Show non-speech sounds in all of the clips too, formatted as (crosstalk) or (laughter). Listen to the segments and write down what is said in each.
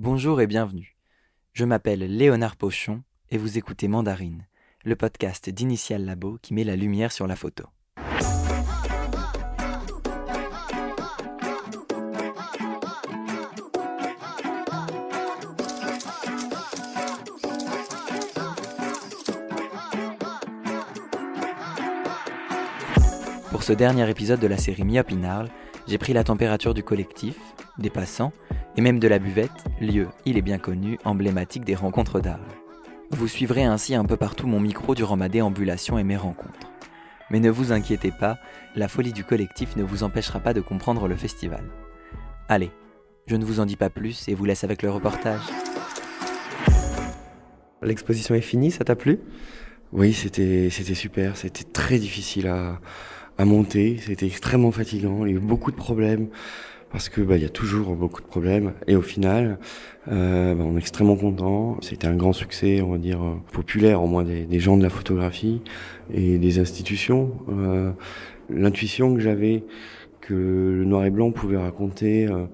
Bonjour et bienvenue. Je m'appelle Léonard Pochon et vous écoutez Mandarine, le podcast d'Initial Labo qui met la lumière sur la photo. Pour ce dernier épisode de la série Myop in Arles, j'ai pris la température du collectif, des passants et même de la buvette, lieu, il est bien connu, emblématique des rencontres d'Arles. Vous suivrez ainsi un peu partout mon micro durant ma déambulation et mes rencontres. Mais ne vous inquiétez pas, la folie du collectif ne vous empêchera pas de comprendre le festival. Allez, je ne vous en dis pas plus et vous laisse avec le reportage. L'exposition est finie, ça t'a plu? Oui, c'était c'était super, c'était très difficile à, à monter, c'était extrêmement fatigant, il y a eu beaucoup de problèmes parce que bah, il y a toujours beaucoup de problèmes. Et au final euh, bah, on est extrêmement content c'était un grand succès on va dire euh, populaire au moins des, gens de la photographie et des institutions. Euh, l'intuition que j'avais que le noir et blanc pouvait raconter euh,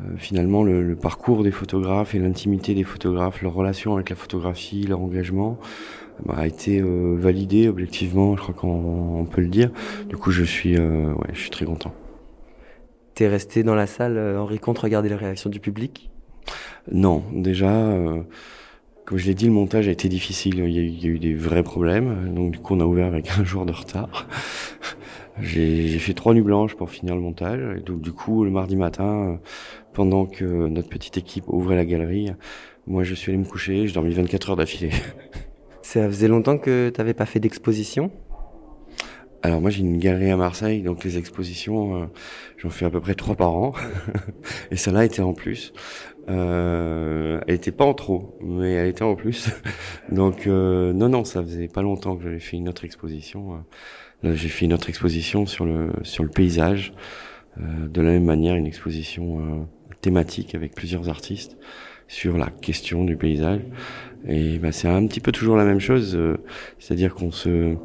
euh, finalement le, le, parcours des photographes et l'intimité des photographes leur relation avec la photographie leur engagement bah, a été euh, validé objectivement je crois qu'on peut le dire. Du coup je suis ouais je suis très content T'es resté dans la salle, euh, Henri Comte, regarder les réactions du public? Non, déjà, euh, comme je l'ai dit, le montage a été difficile. Il y, a, il y, a, eu des vrais problèmes, donc du coup on a ouvert avec un (laughs) jour de retard. J'ai fait trois nuits blanches pour finir le montage, et donc du coup le mardi matin, pendant que notre petite équipe ouvrait la galerie, moi je suis allé me coucher, je dormi 24 heures d'affilée. Ça faisait longtemps que t'avais pas fait d'exposition? Alors moi j'ai une galerie à Marseille, donc les expositions, euh, j'en fais à peu près trois par an, (laughs) et celle-là était en plus. Euh, elle était pas en trop, mais elle était en plus. (laughs) donc euh, non non, ça faisait pas longtemps que j'avais fait une autre exposition. j'ai fait une autre exposition sur le sur le paysage, euh, de la même manière une exposition euh, thématique avec plusieurs artistes sur la question du paysage. Et bah, c'est un petit peu toujours la même chose, euh, c'est-à-dire qu'on se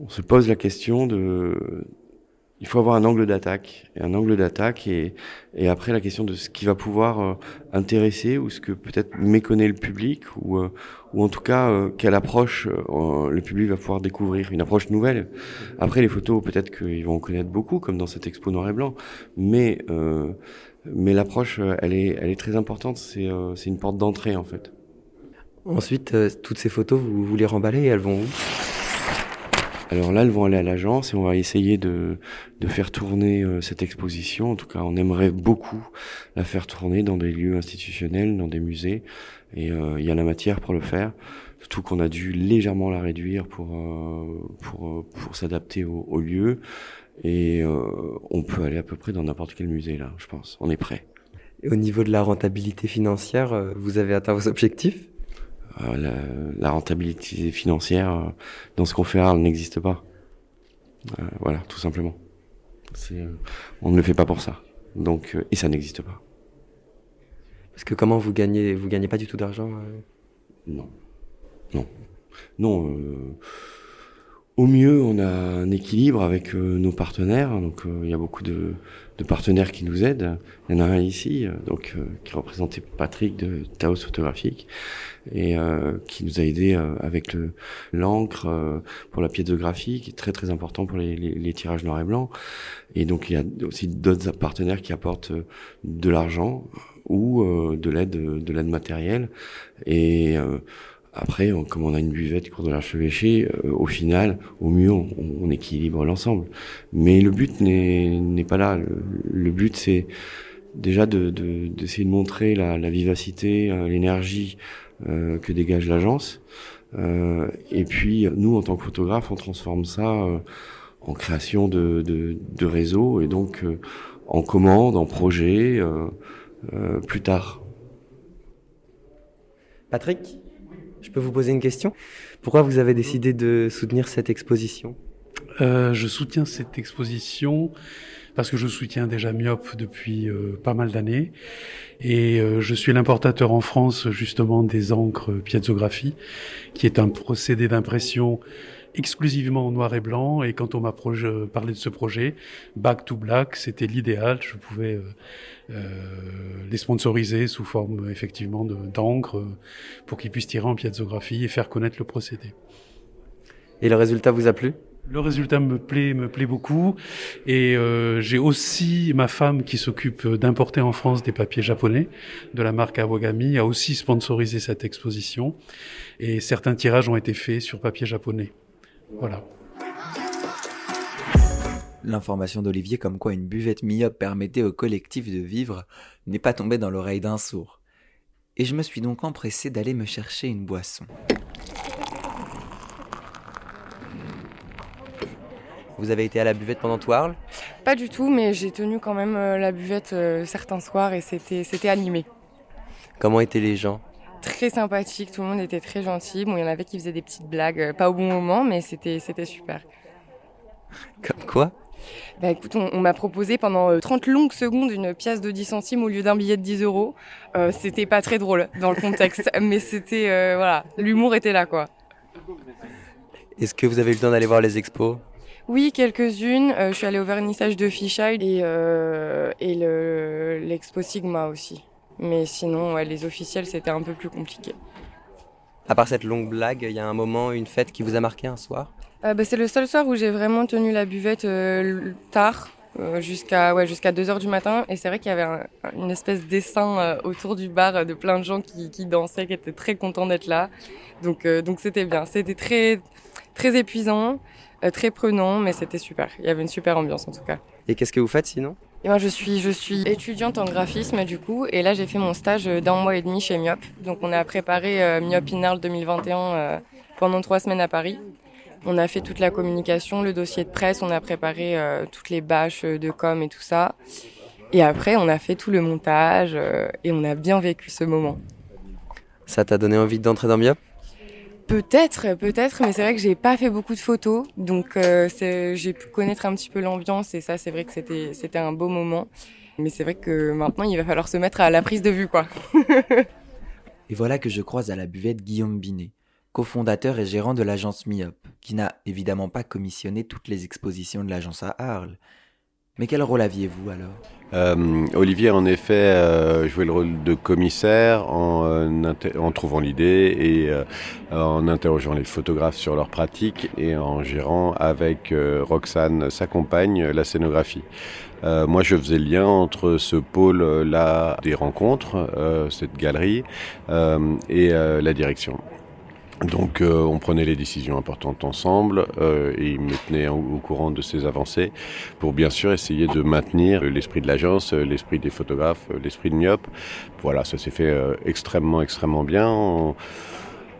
on se pose la question de il faut avoir un angle d'attaque. Et un angle d'attaque et, et après la question de ce qui va pouvoir euh, intéresser ou ce que peut-être méconnaît le public ou euh, ou en tout cas euh, quelle approche le public va pouvoir découvrir une approche nouvelle. Après les photos peut-être qu'ils vont en connaître beaucoup comme dans cette expo noir et blanc. Mais mais l'approche elle est elle est très importante. C'est c'est une porte d'entrée en fait. Ensuite toutes ces photos vous, vous les remballez et elles vont où? Alors là, elles vont aller à l'agence et on va essayer de, de faire tourner euh, cette exposition. En tout cas, on aimerait beaucoup la faire tourner dans des lieux institutionnels, dans des musées. Et euh, il y a la matière pour le faire. Surtout qu'on a dû légèrement la réduire pour, euh, pour, pour s'adapter au, au, lieu. Et euh, on peut aller à peu près dans n'importe quel musée là, je pense. On est prêt. Et au niveau de la rentabilité financière, euh, vous avez atteint vos objectifs? euh, la, la, rentabilité financière euh, dans ce qu'on fait Arles n'existe pas. Euh, voilà, tout simplement. on ne le fait pas pour ça. Donc, et ça n'existe pas. Parce que comment vous gagnez Vous gagnez pas du tout d'argent Non, non, non. Au mieux, on a un équilibre avec euh, nos partenaires. Donc, euh, il y a beaucoup de, de, partenaires qui nous aident. Il y en a un ici, euh, donc qui représentait Patrick de Taos Photographique et qui nous a aidé avec le l'encre pour la piézographie, qui est très très important pour les, les, les, tirages noir et blanc. Et donc, il y a aussi d'autres partenaires qui apportent de l'argent ou de l'aide de l'aide matérielle et après, comme on a une buvette cours de l'archevêché, euh, au final, au mieux, on, équilibre l'ensemble. Mais le but n'est pas là. Le, but, c'est déjà d'essayer de, de, de, montrer la, la vivacité, euh, l'énergie euh, que dégage l'agence. Euh, et puis, nous, en tant que photographe, on transforme ça euh, en création de, de, réseaux et donc euh, en commande, en projet, plus tard. Patrick? Peux vous poser une question? Pourquoi vous avez décidé de soutenir cette exposition? Euh, Je soutiens cette exposition parce que je soutiens déjà Myop depuis euh, pas mal d'années. Et euh, je suis l'importateur en France justement des encres piézographie qui est un procédé d'impression exclusivement en noir et blanc. Et quand on m'a parlé de ce projet, Back to Black, c'était l'idéal. Je pouvais euh, euh, les sponsoriser sous forme effectivement d'encre pour qu'ils puissent tirer en piazzographie et faire connaître le procédé. Et le résultat vous a plu? Le résultat me plaît, me plaît beaucoup. Et euh, j'ai aussi ma femme qui s'occupe d'importer en France des papiers japonais de la marque Awagami a aussi sponsorisé cette exposition. Et certains tirages ont été faits sur papier japonais. Voilà. L'information d'Olivier comme quoi une buvette myope permettait au collectif de vivre n'est pas tombée dans l'oreille d'un sourd. Et je me suis donc empressé d'aller me chercher une boisson. Vous avez été à la buvette pendant tout Arles? Pas du tout, mais j'ai tenu quand même euh, la buvette euh, certains soirs et c'était, c'était animé. Comment étaient les gens? Très sympathique, tout le monde était très gentil. Bon, il y en avait qui faisaient des petites blagues, euh, pas au bon moment, mais c'était, c'était super. Comme quoi? Bah écoute, on, m'a proposé pendant 30 longues secondes une pièce de 10 centimes au lieu d'un billet de 10 euros. c'était pas très drôle dans le contexte, (laughs) mais c'était voilà, l'humour était là quoi. Est-ce que vous avez eu le temps d'aller voir les expos? Oui, quelques-unes. Euh, je suis allée au vernissage de Fisheye et, euh, et l'expo Sigma aussi. Mais sinon, les officiels, c'était un peu plus compliqué. À part cette longue blague, il y a un moment, une fête qui vous a marqué un soir? Euh, bah, C'est le seul soir où j'ai vraiment tenu la buvette tard, jusqu'à ouais, jusqu'à 2h du matin. Et c'est vrai qu'il y avait une espèce d'essaim autour du bar de plein de gens qui, qui dansaient, qui étaient très contents d'être là. Donc donc c'était bien. C'était très, très épuisant. Euh, très prenant, mais c'était super. Il y avait une super ambiance en tout cas. Et qu'est-ce que vous faites sinon? Et moi, je suis, je suis étudiante en graphisme du coup, et là j'ai fait mon stage d'un mois et demi chez Myop. Donc on a préparé euh, Myop Inarl 2021 euh, pendant trois semaines à Paris. On a fait toute la communication, le dossier de presse, on a préparé toutes les bâches de com et tout ça. Et après, on a fait tout le montage et on a bien vécu ce moment. Ça t'a donné envie d'entrer dans Myop Peut-être, peut-être, mais c'est vrai que j'ai pas fait beaucoup de photos, donc euh, j'ai pu connaître un petit peu l'ambiance et ça, c'est vrai que c'était c'était un beau moment. Mais c'est vrai que maintenant, il va falloir se mettre à la prise de vue, quoi. (laughs) et voilà que je croise à la buvette Guillaume Binet, cofondateur et gérant de l'agence MIOP, qui n'a évidemment pas commissionné toutes les expositions de l'agence à Arles, mais quel rôle aviez-vous alors? Euh, Olivier, en effet, euh, jouait le rôle de commissaire en, euh, trouvant l'idée et en interrogeant les photographes sur leurs pratiques et en gérant avec Roxane, sa compagne, la scénographie. moi, je faisais le lien entre ce pôle-là des rencontres, cette galerie, et la direction. Donc euh, on prenait les décisions importantes ensemble euh, et il me tenait au, courant de ces avancées pour bien sûr essayer de maintenir l'esprit de l'agence, l'esprit des photographes, l'esprit de Myop. Voilà, ça s'est fait euh, extrêmement extrêmement bien.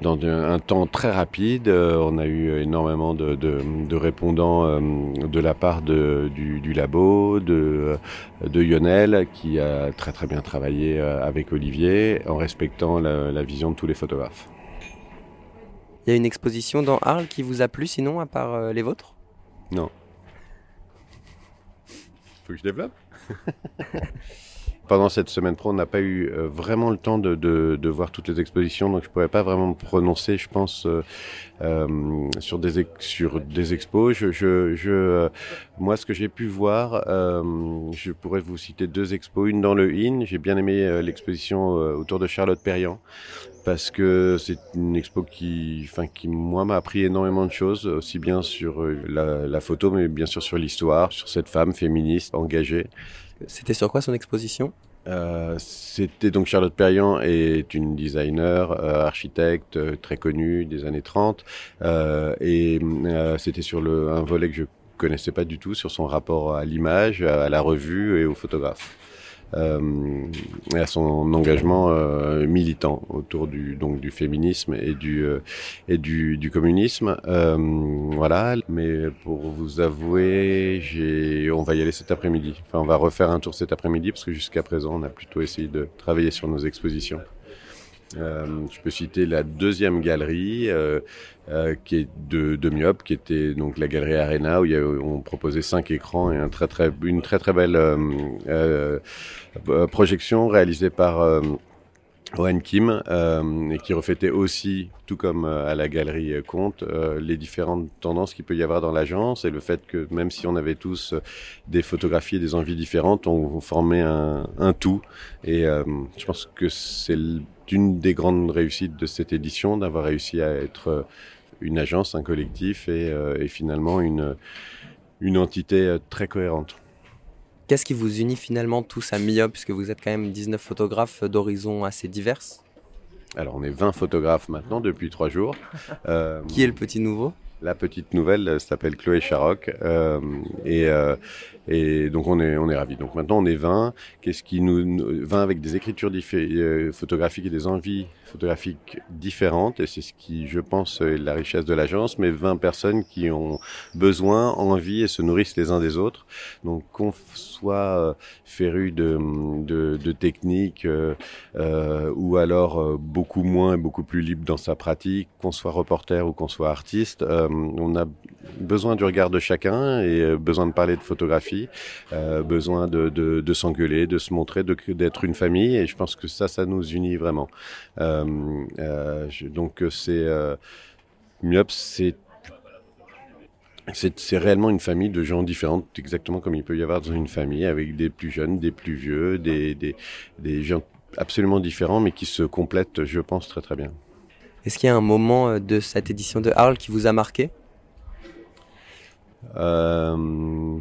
dans un temps très rapide, on a eu énormément de, de, de répondants de la part de, du, du, labo, de, de Lionel, qui a très très bien travaillé avec Olivier en respectant la vision de tous les photographes. Il y a une exposition dans Arles qui vous a plu sinon, à part euh, les vôtres? Non. Faut que je développe (laughs) Pendant cette semaine pro, on n'a pas eu euh, vraiment le temps de, de, de, voir toutes les expositions, donc je pourrais pas vraiment me prononcer, je pense, euh, euh sur des sur des expos. Je, je, je moi, ce que j'ai pu voir, je pourrais vous citer deux expos. Une dans le IN, j'ai bien aimé l'exposition autour de Charlotte Perriand, parce que c'est une expo qui, enfin, qui moi m'a appris énormément de choses, aussi bien sur la, la photo, mais bien sûr sur l'histoire, sur cette femme féministe engagée. C'était sur quoi son exposition? Euh, c'était donc Charlotte Perriand est une designer, euh, architecte euh, très connue des années 30 euh, et c'était sur le, un volet que je connaissais pas du tout sur son rapport à l'image, à la revue et aux photographes euh, et à son engagement euh, militant autour du donc du féminisme et du euh, et du, du communisme. Euh, voilà. Mais pour vous avouer, j'ai on va y aller cet après-midi. Enfin, on va refaire un tour cet après-midi parce que jusqu'à présent, on a plutôt essayé de travailler sur nos expositions. Euh, je peux citer la deuxième galerie euh, euh, qui est de, de Myop, qui était donc la galerie Arena où on proposait cinq écrans et une très très belle projection réalisée par Owen Kim, et qui reflétait aussi, tout comme à la galerie Comte, les différentes tendances qu'il peut y avoir dans l'agence et le fait que même si on avait tous des photographies et des envies différentes, on, formait un, un, tout. Et je pense que c'est une des grandes réussites de cette édition d'avoir réussi à être une agence, un collectif et, et finalement une, une entité très cohérente. Qu'est-ce qui vous unit finalement tous à MIOP, puisque vous êtes quand même 19 photographes d'horizons assez divers? Alors on est 20 photographes maintenant depuis trois jours. (laughs) Euh, qui est le petit nouveau? La petite nouvelle s'appelle Chloé Charoc euh, et, euh, et donc on est on est ravis. Donc maintenant on est 20. Qu'est-ce qui nous 20 avec des écritures euh, photographiques et des envies photographiques différentes et c'est ce qui je pense est la richesse de l'agence. Mais 20 personnes qui ont besoin, envie et se nourrissent les uns des autres. Donc qu'on soit euh, féru de de, techniques euh, euh ou alors beaucoup moins et beaucoup plus libre dans sa pratique, qu'on soit reporter ou qu'on soit artiste, on a besoin du regard de chacun et besoin de parler de photographie euh, besoin de, de, s'engueuler, de se montrer, d'être une famille. Et je pense que ça, ça nous unit vraiment. Euh, euh, donc c'est euh, Myop, c'est c'est réellement une famille de gens différentes, exactement comme il peut y avoir dans une famille, avec des plus jeunes, des plus vieux, des gens absolument différents, mais qui se complètent, je pense, très très bien. Est-ce qu'il y a un moment de cette édition de Arles qui vous a marqué? Euh,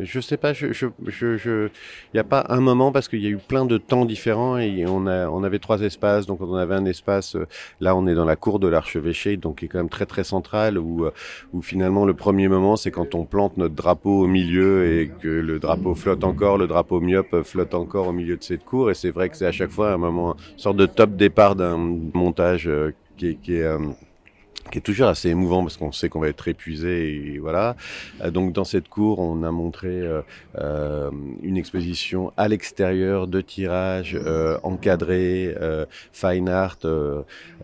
je sais pas, je, je, je, je, y a pas un moment parce qu'il y a eu plein de temps différents et on a, on avait trois espaces, donc on avait un espace. Euh, là, on est dans la cour de l'archevêché, donc qui est quand même très très central, où, euh, où finalement le premier moment, c'est quand on plante notre drapeau au milieu et que le drapeau flotte encore, le drapeau myope flotte encore au milieu de cette cour, et c'est vrai que c'est à chaque fois un moment, une sorte de top départ d'un montage euh, qui est, qui est qui est toujours assez émouvant parce qu'on sait qu'on va être épuisé et voilà. Euh, donc dans cette cour, on a montré euh, euh une exposition à l'extérieur de tirage euh, encadré, euh, fine art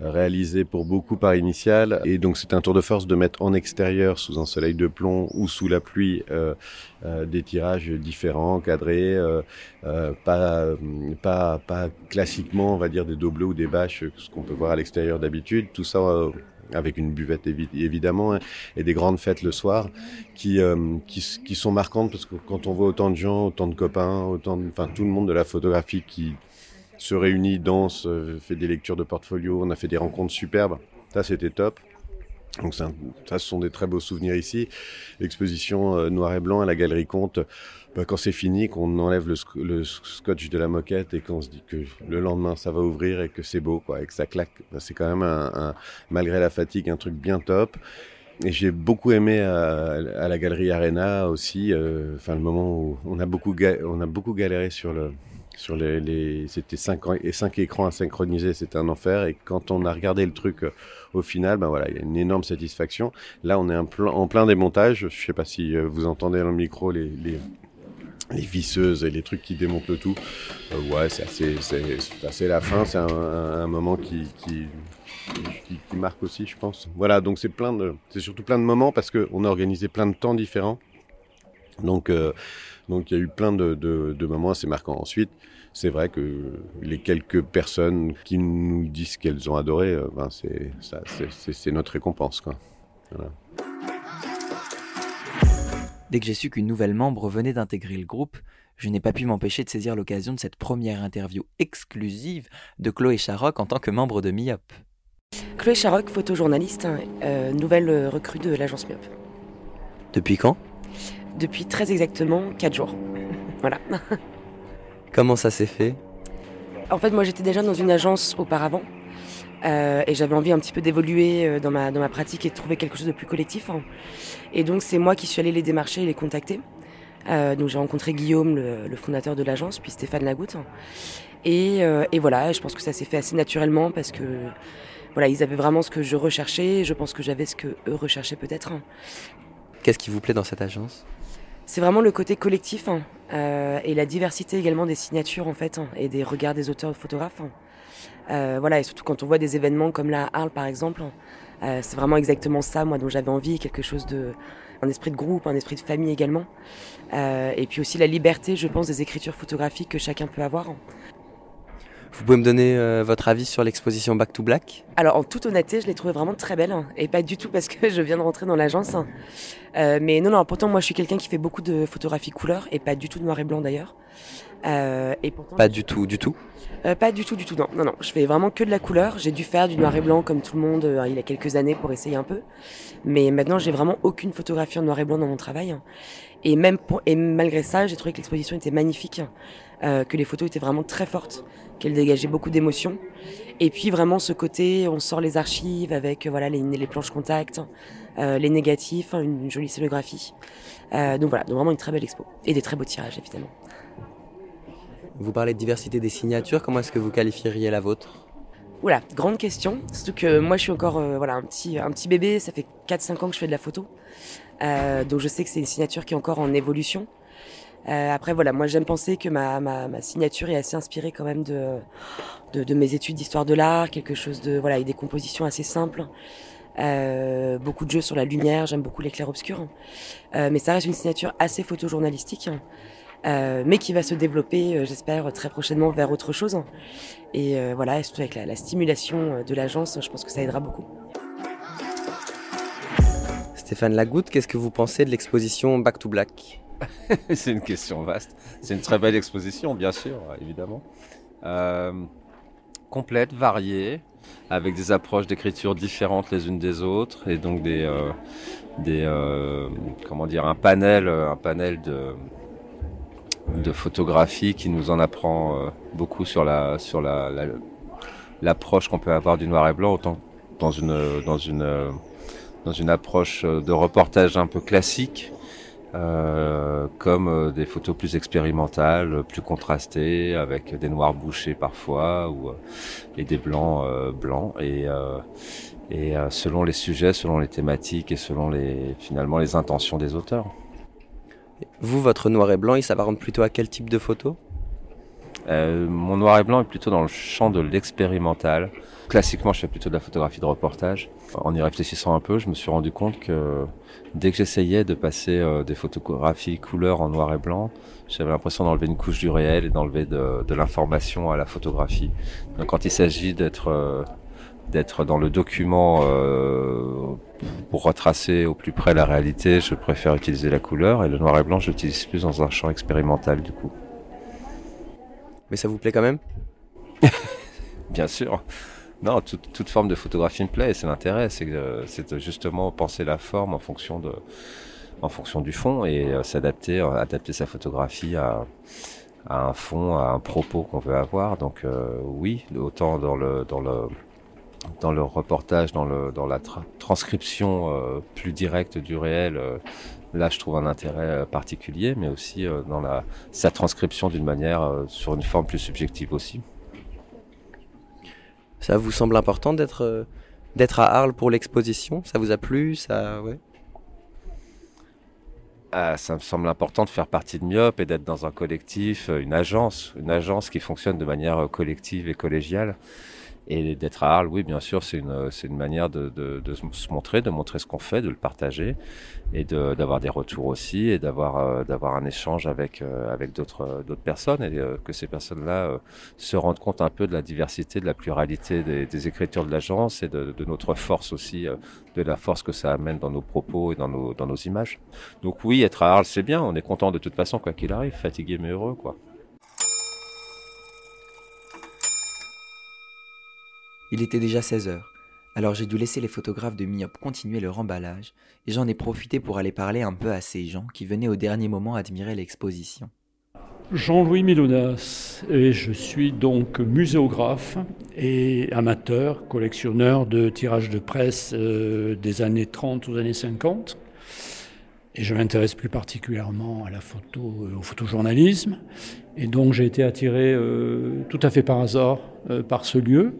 réalisé pour beaucoup par initial et donc c'est un tour de force de mettre en extérieur sous un soleil de plomb ou sous la pluie des tirages différents, encadrés, pas, pas, pas classiquement, on va dire, des dos bleus ou des bâches, ce qu'on peut voir à l'extérieur d'habitude. Tout ça avec une buvette évidemment, hein, et des grandes fêtes le soir, qui, euh, qui, qui, sont marquantes parce que quand on voit autant de gens, autant de copains, autant, enfin tout le monde de la photographie qui se réunit, danse, euh, fait des lectures de portfolio, on a fait des rencontres superbes, ça c'était top. Donc ça, ce sont des très beaux souvenirs ici. L'exposition euh, noir et blanc à la Galerie Comte, bah, quand c'est fini, qu'on enlève le, scotch de la moquette et qu'on se dit que le lendemain ça va ouvrir et que c'est beau, quoi, et que ça claque, bah, c'est quand même un, un, malgré la fatigue un truc bien top. Et j'ai beaucoup aimé à, à, la Galerie Arena aussi, euh, enfin le moment où on a beaucoup on a beaucoup galéré sur le sur les, les c'était cinq, cinq écrans à synchroniser, c'était un enfer. Et quand on a regardé le truc euh, au final, ben voilà, il y a une énorme satisfaction. Là, on est en plein, en plein démontage. Je sais pas si euh, vous entendez dans le micro les, les, visseuses et les trucs qui démontent le tout. Euh, ouais, c'est assez, c'est, la fin. C'est un, moment qui, qui, marque aussi, je pense. Voilà, donc c'est plein de, c'est surtout plein de moments parce qu'on a organisé plein de temps différents. Donc, donc il y a eu plein de, de, de moments assez marquants. Ensuite, c'est vrai que les quelques personnes qui nous disent qu'elles ont adoré, euh, ben c'est, notre récompense, quoi. Voilà. Dès que j'ai su qu'une nouvelle membre venait d'intégrer le groupe, je n'ai pas pu m'empêcher de saisir l'occasion de cette première interview exclusive de Chloé Charoc en tant que membre de MIOP. Chloé Charoc, photojournaliste, euh, nouvelle recrue de l'agence MIOP. Depuis quand? Depuis très exactement 4 jours. voilà. Comment ça s'est fait? En fait, moi j'étais déjà dans une agence auparavant. Euh, et j'avais envie un petit peu d'évoluer euh, dans ma, dans ma pratique et de trouver quelque chose de plus collectif. Hein. Et donc c'est moi qui suis allée les démarcher et les contacter. Euh, donc j'ai rencontré Guillaume, le, le fondateur de l'agence, puis Stéphane Lagoutte. Et, euh, et voilà, je pense que ça s'est fait assez naturellement parce que voilà, ils avaient vraiment ce que je recherchais. Je pense que j'avais ce que eux recherchaient peut-être. Qu'est-ce qui vous plaît dans cette agence? C'est vraiment le côté collectif hein, euh, et la diversité également des signatures en fait hein, et des regards des auteurs photographes. Hein. Euh, voilà, et surtout quand on voit des événements comme la Arles par exemple, euh, c'est vraiment exactement ça, moi, dont j'avais envie, quelque chose de, un esprit de groupe, un esprit de famille également. Et puis aussi la liberté, je pense, des écritures photographiques que chacun peut avoir. Vous pouvez me donner euh, votre avis sur l'exposition Back to Black? Alors, en toute honnêteté, je l'ai trouvée vraiment très belle. hein, et pas du tout parce que (laughs) je viens de rentrer dans l'agence. hein. Euh, mais non, non, pourtant, moi, je suis quelqu'un qui fait beaucoup de photographie couleur et pas du tout de noir et blanc d'ailleurs. Euh, et pourtant, Pas du tout, du tout? Euh, pas du tout, du tout, non. Non, non, je fais vraiment que de la couleur. J'ai dû faire du noir et blanc comme tout le monde euh, il y a quelques années pour essayer un peu. Mais maintenant, j'ai vraiment aucune photographie en noir et blanc dans mon travail. Et même pour, et malgré ça, j'ai trouvé que l'exposition était magnifique, euh, que les photos étaient vraiment très fortes, qu'elles dégageaient beaucoup d'émotions. Et puis vraiment ce côté, on sort les archives avec euh, voilà les, les planches contact, euh, les négatifs, hein, une, jolie scénographie. Euh, donc voilà, donc vraiment une très belle expo et des très beaux tirages évidemment. Vous parlez de diversité des signatures, comment est-ce que vous qualifieriez la vôtre? Oula, grande question. Surtout que moi, je suis encore euh, voilà un petit un petit bébé. Ça fait 4-5 ans que je fais de la photo, donc je sais que c'est une signature qui est encore en évolution. Euh, après voilà, moi j'aime penser que ma, ma, ma signature est assez inspirée quand même de de, de mes études d'histoire de l'art, quelque chose de voilà avec des compositions assez simples. Euh, beaucoup de jeux sur la lumière, j'aime beaucoup l'éclair obscur. Euh, mais ça reste une signature assez photojournalistique, euh, mais qui va se développer, euh, j'espère, très prochainement vers autre chose. Et euh, voilà, surtout avec la, la stimulation euh, de l'agence, je pense que ça aidera beaucoup. Stéphane Lagoutte, qu'est-ce que vous pensez de l'exposition Back to Black (laughs) c'est une question vaste. C'est une très belle exposition, bien sûr, évidemment. Euh, complète, variée, avec des approches d'écriture différentes les unes des autres, et donc des, euh, des euh, comment dire, un panel, un panel de de photographie qui nous en apprend beaucoup sur la sur la la- l'approche qu'on peut avoir du noir et blanc, autant dans une dans une dans une approche euh, de reportage un peu classique, euh, comme euh, des photos plus expérimentales, plus contrastées, avec des noirs bouchés parfois, ou, euh, et des blancs euh, blancs. Et, euh, et euh, selon les sujets, selon les thématiques et selon les finalement les intentions des auteurs. Vous, votre noir et blanc, il s'apparente plutôt à quel type de photo Euh, mon noir et blanc est plutôt dans le champ de l'expérimental. Classiquement, je fais plutôt de la photographie de reportage. En y réfléchissant un peu, je me suis rendu compte que dès que j'essayais de passer euh, des photographies couleur en noir et blanc, j'avais l'impression d'enlever une couche du réel et d'enlever de, de l'information à la photographie. Donc quand il s'agit d'être euh, d'être dans le document pour retracer au plus près la réalité, je préfère utiliser la couleur et le noir et blanc, j'utilise plus dans un champ expérimental du coup. Mais ça vous plaît quand même (laughs) Bien sûr. Non, toute, forme de photographie me plaît, c'est l'intérêt, c'est justement penser la forme en fonction de, en fonction du fond et euh, s'adapter, euh, adapter sa photographie à, un fond, à un propos qu'on veut avoir. Donc euh, oui, autant dans le, dans le, dans le reportage, dans le, dans la tra- transcription plus directe du réel. Là, je trouve un intérêt euh, particulier, mais aussi euh, dans la, sa transcription d'une manière, euh, sur une forme plus subjective aussi. Ça vous semble important d'être d'être à Arles pour l'exposition? Ça vous a plu? Ça, ouais. Ah, ça me semble important de faire partie de Myop et d'être dans un collectif, une agence, une agence qui fonctionne de manière collective et collégiale. Et d'être à Arles, oui, bien sûr, c'est une, c'est une manière de, de, de se montrer, de montrer ce qu'on fait, de le partager et de- d'avoir des retours aussi et d'avoir euh, d'avoir un échange avec euh, avec d'autres euh, d'autres personnes et que ces personnes-là se rendent compte un peu de la diversité, de la pluralité des, des écritures de l'agence et de, de notre force aussi, de la force que ça amène dans nos propos et dans nos dans nos images. Donc oui, être à Arles, c'est bien. On est content de toute façon, quoi qu'il arrive. Fatigué mais heureux, quoi. Il était déjà 16 heures, alors j'ai dû laisser les photographes de Myop continuer leur emballage, et j'en ai profité pour aller parler un peu à ces gens qui venaient au dernier moment admirer l'exposition. Jean-Louis Milonas, et je suis donc muséographe et amateur, collectionneur de tirages de presse euh, des années 30 aux années 50. Et je m'intéresse plus particulièrement à la photo, euh, au photojournalisme. Et donc j'ai été attiré euh, tout à fait par hasard par ce lieu.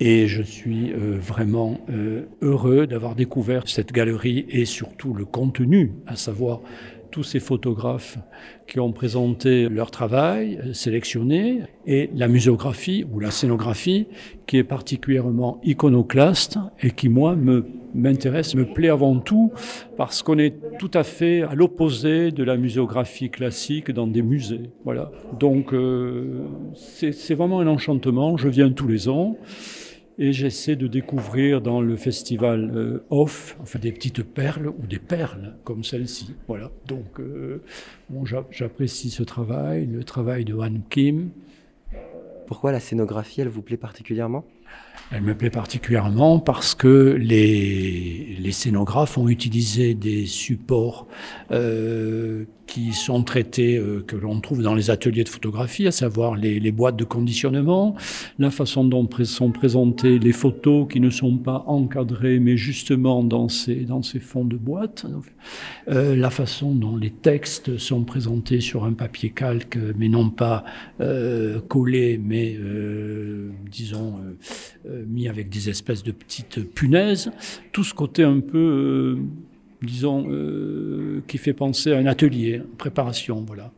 Et je suis euh, vraiment euh, heureux d'avoir découvert cette galerie et surtout le contenu, à savoir tous ces photographes qui ont présenté leur travail, euh, sélectionné, et la muséographie ou la scénographie qui est particulièrement iconoclaste et qui, moi, me m'intéresse, me plaît avant tout parce qu'on est tout à fait à l'opposé de la muséographie classique dans des musées. Voilà. Donc, euh, c'est vraiment un enchantement. Je viens tous les ans et j'essaie de découvrir dans le festival euh, off, des petites perles ou des perles comme celle-ci. Voilà. Donc, euh, bon, j'apprécie ce travail, le travail de Han Kim. Pourquoi la scénographie, elle vous plaît particulièrement? Elle me plaît particulièrement parce que les, les scénographes ont utilisé des supports euh, qui sont traités, euh, que l'on trouve dans les ateliers de photographie, à savoir les, les boîtes de conditionnement, la façon dont sont présentées les photos qui ne sont pas encadrées, mais justement dans ces, dans ces fonds de boîte, euh, la façon dont les textes sont présentés sur un papier calque, mais non pas euh, collés, mais euh, disons euh, mis avec des espèces de petites punaises, tout ce côté un peu disons, euh, qui fait penser à un atelier, préparation, voilà.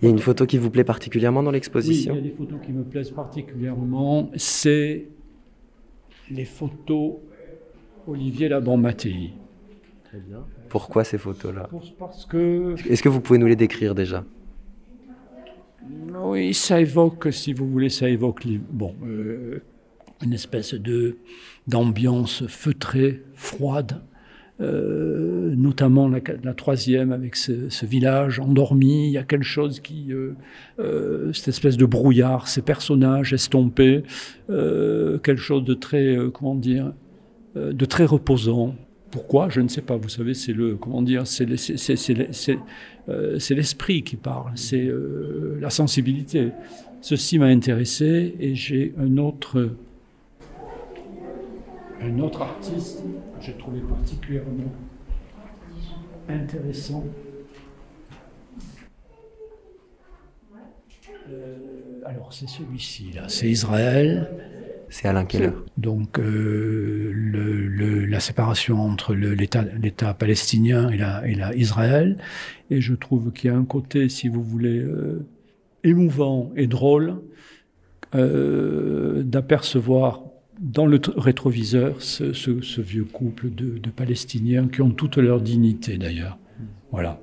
Il y a une photo qui vous plaît particulièrement dans l'exposition? Oui, il y a des photos qui me plaisent particulièrement. C'est les photos Olivier Labon-Mattei. Très bien. Pourquoi ces photos-là? Parce que... Est-ce que vous pouvez nous les décrire déjà? Oui, ça évoque, si vous voulez, ça évoque... Bon, euh, une espèce de d'ambiance feutrée, froide, euh, notamment la, troisième avec ce, village endormi. Il y a quelque chose qui, euh, cette espèce de brouillard, ces personnages estompés, quelque chose de très, comment dire, de très reposant. Pourquoi Je ne sais pas. Vous savez, c'est le, comment dire, c'est l'esprit qui parle, c'est la sensibilité. Ceci m'a intéressé et j'ai un autre un autre artiste que j'ai trouvé particulièrement intéressant. Euh, alors c'est celui-ci là, c'est Israël. C'est Alain Keller. Donc euh, la séparation entre l'État palestinien et la, et Israël. Et je trouve qu'il y a un côté, si vous voulez, euh, émouvant et drôle euh, d'apercevoir dans le rétroviseur ce, vieux couple de, Palestiniens qui ont toute leur dignité d'ailleurs. Voilà.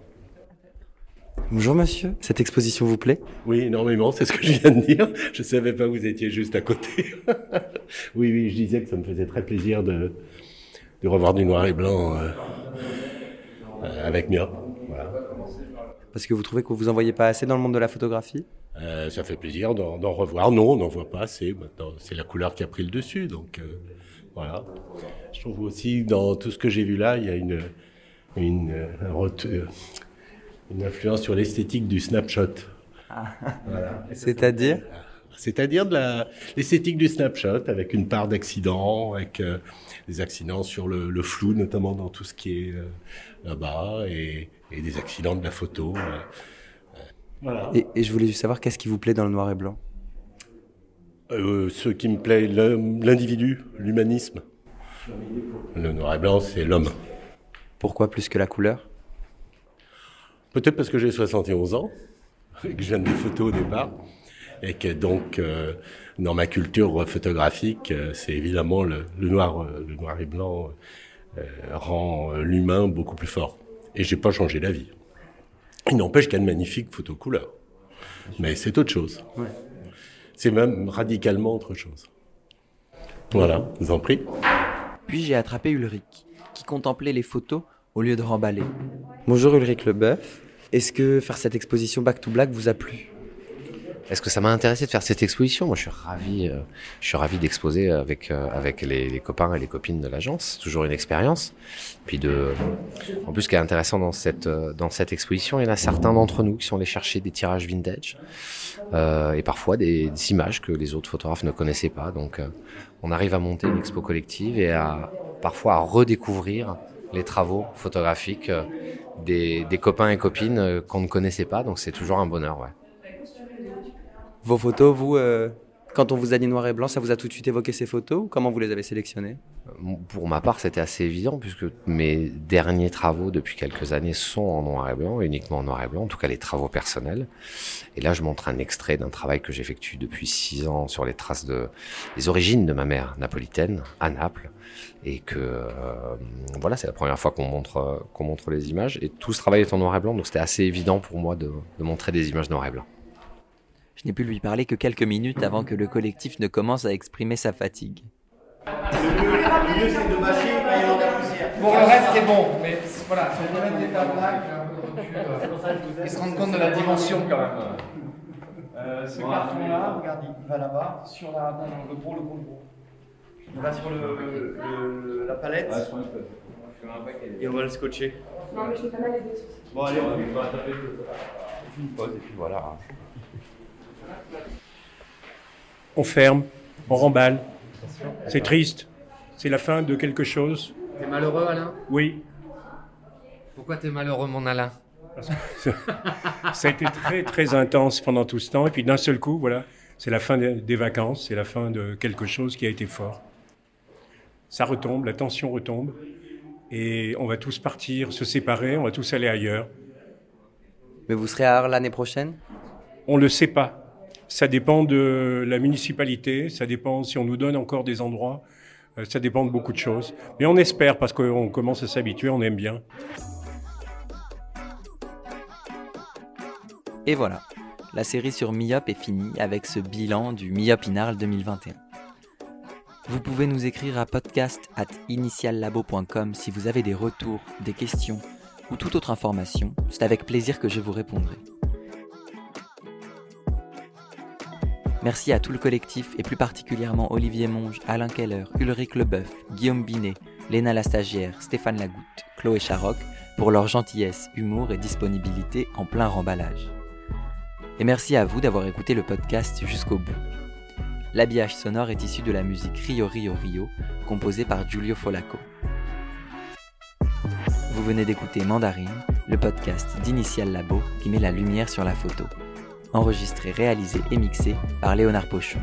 Bonjour monsieur, cette exposition vous plaît? Oui, énormément, c'est ce que je viens de dire. Je ne savais pas que vous étiez juste à côté. (laughs) oui, oui, je disais que ça me faisait très plaisir de, de revoir du noir et blanc euh, euh, avec Mia. Voilà. Parce que vous trouvez que vous en voyez pas assez dans le monde de la photographie? Euh, ça fait plaisir d'en revoir. Non, on n'en voit pas assez. Maintenant, c'est la couleur qui a pris le dessus. Donc, voilà. Je trouve aussi, dans tout ce que j'ai vu là, il y a une, une, euh, une influence sur l'esthétique du snapshot. Ah. Voilà. C'est-à-dire C'est-à-dire de l'esthétique du snapshot, avec une part d'accidents, avec euh, des accidents sur le, le, flou, notamment dans tout ce qui est euh, là-bas, et, et, des accidents de la photo. Voilà. Et, et, je voulais juste savoir qu'est-ce qui vous plaît dans le noir et blanc? Euh, Ce qui me plaît, l'individu, l'humanisme. Le noir et blanc, c'est l'homme. Pourquoi plus que la couleur? Peut-être parce que j'ai 71 ans, (laughs) et que je viens des photos au départ, et que donc, euh, dans ma culture photographique, euh, c'est évidemment le, le, noir, le noir et blanc euh, rend l'humain beaucoup plus fort. Et j'ai pas changé d'avis. Il n'empêche qu'il y a de magnifiques photos couleurs. Mais c'est autre chose. Ouais. C'est même radicalement autre chose. Voilà, vous en prie. Puis j'ai attrapé Ulrich, qui contemplait les photos au lieu de remballer. Bonjour Ulrich Leboeuf. Est-ce que faire cette exposition Back to Black vous a plu? Est-ce que ça m'a intéressé de faire cette exposition? Moi, je suis ravi, euh, je suis ravi d'exposer avec euh, avec les, copains et les copines de l'agence. Toujours une expérience. Puis de, en plus, ce qui est intéressant dans cette euh, dans cette exposition, il y en a certains d'entre nous qui sont allés chercher des tirages vintage et parfois des, des, images que les autres photographes ne connaissaient pas. Donc, on arrive à monter une expo collective et à parfois à redécouvrir les travaux photographiques des, des copains et copines qu'on ne connaissait pas. Donc, c'est toujours un bonheur. Vos photos, vous, euh, Quand on vous a dit noir et blanc, ça vous a tout de suite évoqué ces photos Comment vous les avez sélectionnées? Pour ma part, c'était assez évident puisque mes derniers travaux depuis quelques années sont en noir et blanc, uniquement en noir et blanc, en tout cas les travaux personnels. Et là, je montre un extrait d'un travail que j'effectue depuis six ans sur les traces de les origines de ma mère napolitaine à Naples et que euh, voilà, c'est la première fois qu'on montre montre les images et tout ce travail est en noir et blanc, donc c'était assez évident pour moi de, de montrer des images noir et blanc. Je n'ai pu lui parler que quelques minutes avant que le collectif ne commence à exprimer sa fatigue. Le mieux, c'est de mâcher quand il y a de la poussière. Pour le reste, c'est bon, mais voilà, faut remettre des tablacs, un peu de recul, et se rendre compte de la dimension quand même. Euh, ce carton-là, regarde, il va là-bas, sur la, non, non, le gros, le gros, le gros. Il va sur le, le- la palette. Et on va le scotcher. Non, mais je vais pas mal aider Bon, allez, on va taper. Une pause, et puis voilà. On ferme, on remballe. C'est triste. C'est la fin de quelque chose. T'es malheureux, Alain? Oui. Pourquoi t'es malheureux, mon Alain? Ça a été très très intense pendant tout ce temps. Et puis d'un seul coup, voilà, c'est la fin des des vacances, c'est la fin de quelque chose qui a été fort. Ça retombe, la tension retombe. Et on va tous partir, se séparer, on va tous aller ailleurs. Mais vous serez à Arles l'année prochaine? On ne le sait pas. Ça dépend de la municipalité, ça dépend si on nous donne encore des endroits, euh, ça dépend de beaucoup de choses. Mais on espère parce qu'on commence à s'habituer, on aime bien. Et voilà, la série sur Myop est finie avec ce bilan du Myop in Arles 2021. Vous pouvez nous écrire à podcast at initiallabo.com si vous avez des retours, des questions ou toute autre information. C'est avec plaisir que je vous répondrai. Merci à tout le collectif et plus particulièrement Olivier Monge, Alain Keller, Ulrich Leboeuf, Guillaume Binet, Léna la stagiaire, Stéphane Lagoutte, Chloé Charoc pour leur gentillesse, humour et disponibilité en plein remballage. Et merci à vous d'avoir écouté le podcast jusqu'au bout. L'habillage sonore est issu de la musique Rio Rio Rio, composée par Giulio Folaco. Vous venez d'écouter Mandarine, le podcast d'Initial Labo qui met la lumière sur la photo. Enregistré, réalisé et mixé par Léonard Pochon.